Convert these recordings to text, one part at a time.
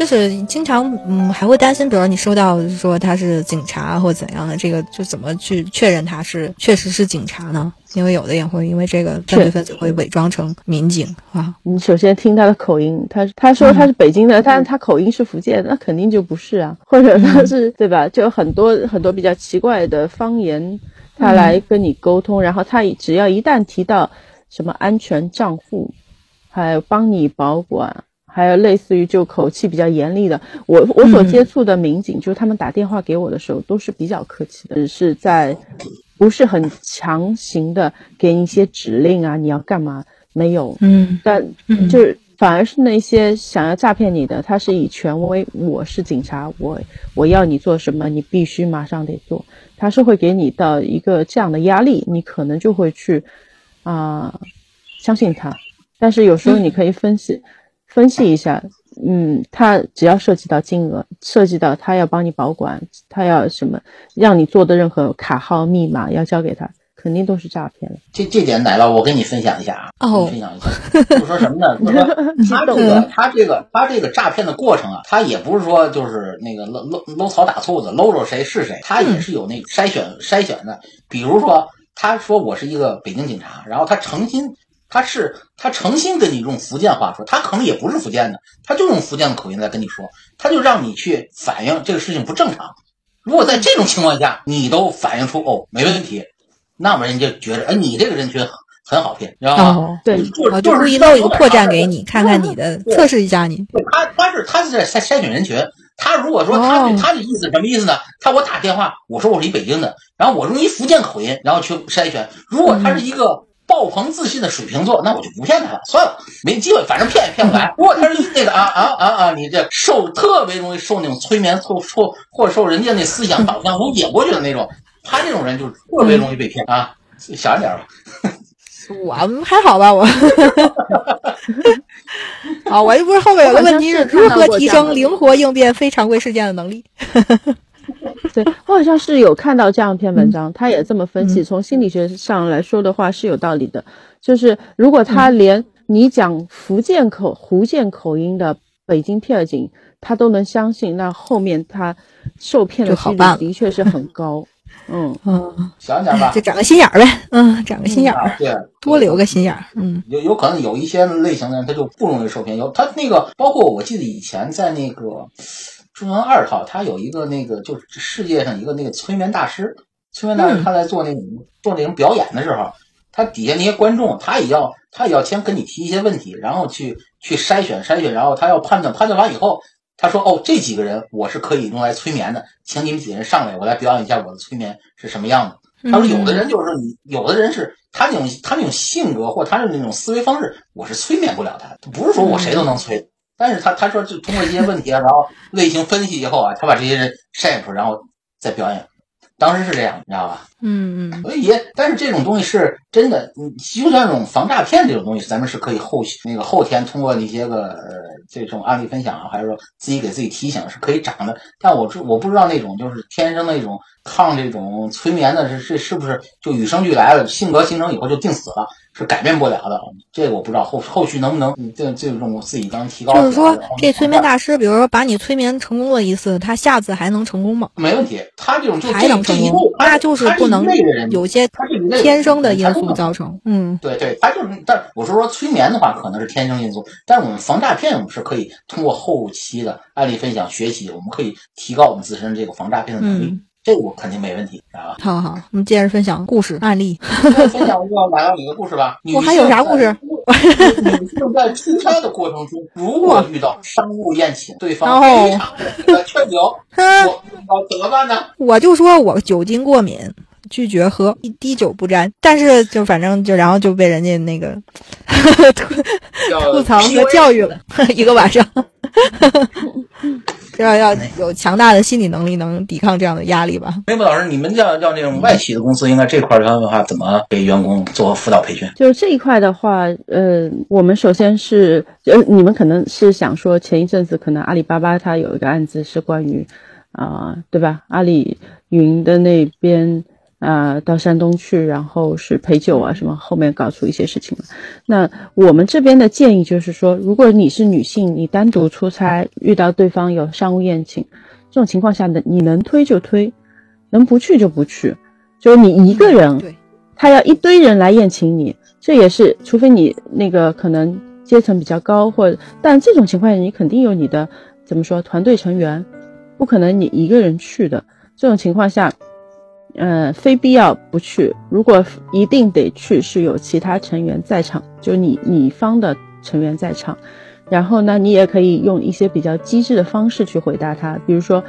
就是经常嗯还会担心，比如你收到说他是警察或怎样的，这个就怎么去确认他是确实是警察呢？因为有的也会因为这个犯罪分子会伪装成民警啊。你首先听他的口音，他他说他是北京的，但是他口音是福建，那肯定就不是啊。或者他是对吧？就很多很多比较奇怪的方言，他来跟你沟通，然后他只要一旦提到什么安全账户，还有帮你保管。还有类似于就口气比较严厉的，我我所接触的民警，就是他们打电话给我的时候都是比较客气的，只是在不是很强行的给你一些指令啊，你要干嘛？没有，嗯，但就是反而是那些想要诈骗你的，他是以权威，我是警察，我我要你做什么，你必须马上得做，他是会给你到一个这样的压力，你可能就会去啊相信他，但是有时候你可以分析。分析一下，嗯，他只要涉及到金额，涉及到他要帮你保管，他要什么，让你做的任何卡号、密码要交给他，肯定都是诈骗这这点，奶酪，我跟你分享一下啊，分享一下，就说什么呢？就说 他这个，他这个，他这个诈骗的过程啊，他也不是说就是那个搂搂搂草打兔子，搂着谁是谁，他也是有那个筛选筛选的。比如说，他说我是一个北京警察，然后他诚心。他是他诚心跟你用福建话说，他可能也不是福建的，他就用福建的口音在跟你说，他就让你去反映这个事情不正常。如果在这种情况下，你都反映出哦没问题，那么人家觉得哎你这个人群很好骗，知道吗？对，就就故意露一个破绽给你看看你的，测试一下你。他他是他是在筛筛选人群，他如果说他他的意思什么意思呢？他我打电话我说我是一北京的，然后我用一福建口音，然后去筛选。如果他是一个。爆棚自信的水瓶座，那我就不骗他了，算了，没机会，反正骗也骗不来。如果他是那个啊啊啊啊，你这受特别容易受那种催眠，受受或者受人家那思想导向能引过去的那种，他这种人就特别容易被骗啊，小一点吧。我还好吧，我。啊，我又不是后面有个问题是如何提升灵活应变非常规事件的能力。对我好像是有看到这样一篇文章，他也这么分析。从心理学上来说的话是有道理的，就是如果他连你讲福建口、福建口音的北京片警他都能相信，那后面他受骗的几率的确是很高。嗯嗯，想想吧，就长个心眼儿呗。嗯，长个心眼儿，对，多留个心眼儿。嗯，有有可能有一些类型的人他就不容易受骗。有他那个，包括我记得以前在那个。中央二套，他有一个那个，就是世界上一个那个催眠大师，催眠大师他在做那种做那种表演的时候，他底下那些观众，他也要他也要先跟你提一些问题，然后去去筛选筛选，然后他要判断判断完以后，他说哦这几个人我是可以用来催眠的，请你们几个人上来，我来表演一下我的催眠是什么样的。他说有的人就是你，有的人是他那种他那种性格或他的那种思维方式，我是催眠不了他，不是说我谁都能催。但是他他说就通过这些问题啊，然后类型分析以后啊，他把这些人筛出，然后再表演。当时是这样，你知道吧？嗯嗯。所以，但是这种东西是真的，你就像这种防诈骗这种东西，咱们是可以后那个后天通过那些个这种案例分享啊，还是说自己给自己提醒是可以长的。但我知我不知道那种就是天生的那种抗这种催眠的，是是是不是就与生俱来了，性格形成以后就定死了？是改变不了的，这个我不知道后后续能不能这这种我自己当提高。就是说，这催眠大师，比如说把你催眠成功了一次，他下次还能成功吗？没问题，他这种就还能成功，那就是不能有些天生的因素造成。嗯，对对，他就是，但我是说催眠的话，可能是天生因素，但我们防诈骗，我们是可以通过后期的案例分享学习，我们可以提高我们自身这个防诈骗的能力。这我肯定没问题，知道吧？好好，我们接着分享故事案例。分享一个马上你的故事吧。我还有啥故事？女性在出差的过程中，如果遇到商务宴请，对方非常的劝酒，我怎么办呢？我就说我酒精过敏，拒绝喝，一滴酒不沾。但是就反正就然后就被人家那个吐吐槽和教育了一个晚上。要要有强大的心理能力，能抵抗这样的压力吧。梅博老师，你们叫叫那种外企的公司，应该这块的话，怎么给员工做辅导培训？就这一块的话，呃，我们首先是，呃，你们可能是想说，前一阵子可能阿里巴巴它有一个案子是关于，啊，对吧？阿里云的那边。啊，到山东去，然后是陪酒啊，什么后面搞出一些事情了。那我们这边的建议就是说，如果你是女性，你单独出差遇到对方有商务宴请，这种情况下呢，你能推就推，能不去就不去。就是你一个人，他要一堆人来宴请你，这也是，除非你那个可能阶层比较高，或但这种情况下，你肯定有你的怎么说团队成员，不可能你一个人去的。这种情况下。嗯，非必要不去。如果一定得去，是有其他成员在场，就你你方的成员在场。然后呢，你也可以用一些比较机智的方式去回答他，比如说，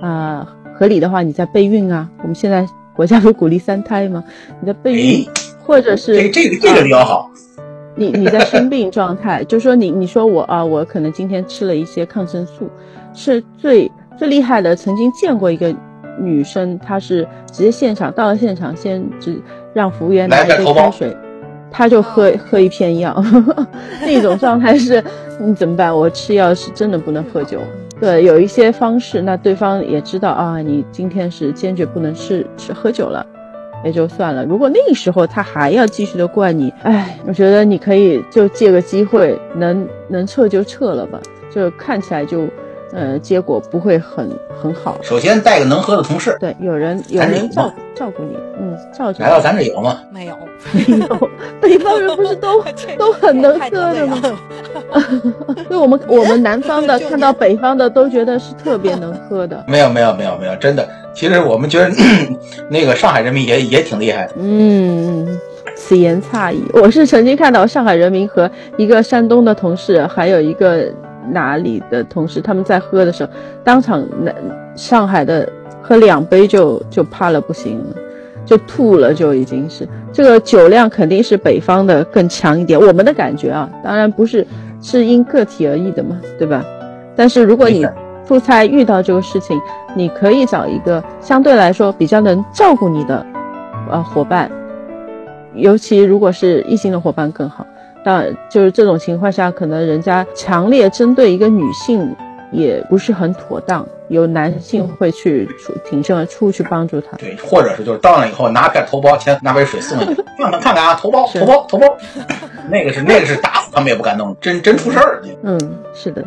啊，合理的话，你在备孕啊。我们现在国家不鼓励三胎吗？你在备孕，或者是这这个这个比较好。你你在生病状态，就说你你说我啊，我可能今天吃了一些抗生素，是最最厉害的。曾经见过一个。女生她是直接现场到了现场，先只让服务员拿一杯开水，她就喝喝一片药，那种状态是，你怎么办？我吃药是真的不能喝酒。对，有一些方式，那对方也知道啊，你今天是坚决不能吃吃喝酒了，也就算了。如果那个时候他还要继续的怪你，哎，我觉得你可以就借个机会，能能撤就撤了吧，就看起来就。呃，结果不会很很好。首先带个能喝的同事，对，有人有人照照顾你，嗯，照顾。来到咱这有吗？没有，没有。北方人不是都都很能喝的吗？对，我们我们南方的 看到北方的都觉得是特别能喝的。没有没有没有没有，真的，其实我们觉得 那个上海人民也也挺厉害的。嗯，此言差矣。我是曾经看到上海人民和一个山东的同事，还有一个。哪里的同事他们在喝的时候，当场那上海的喝两杯就就怕了不行了，就吐了就已经是这个酒量肯定是北方的更强一点。我们的感觉啊，当然不是是因个体而异的嘛，对吧？但是如果你出差遇到这个事情，你可以找一个相对来说比较能照顾你的呃伙伴，尤其如果是异性的伙伴更好。当然，就是这种情况下，可能人家强烈针对一个女性，也不是很妥当。有男性会去出挺身而出去帮助他，对，或者是就是到那以后拿块头孢，先拿杯水送你，让他看看啊，头孢，头孢，头孢，那个是那个是打死他们也不敢弄，真真出事儿。嗯，是的。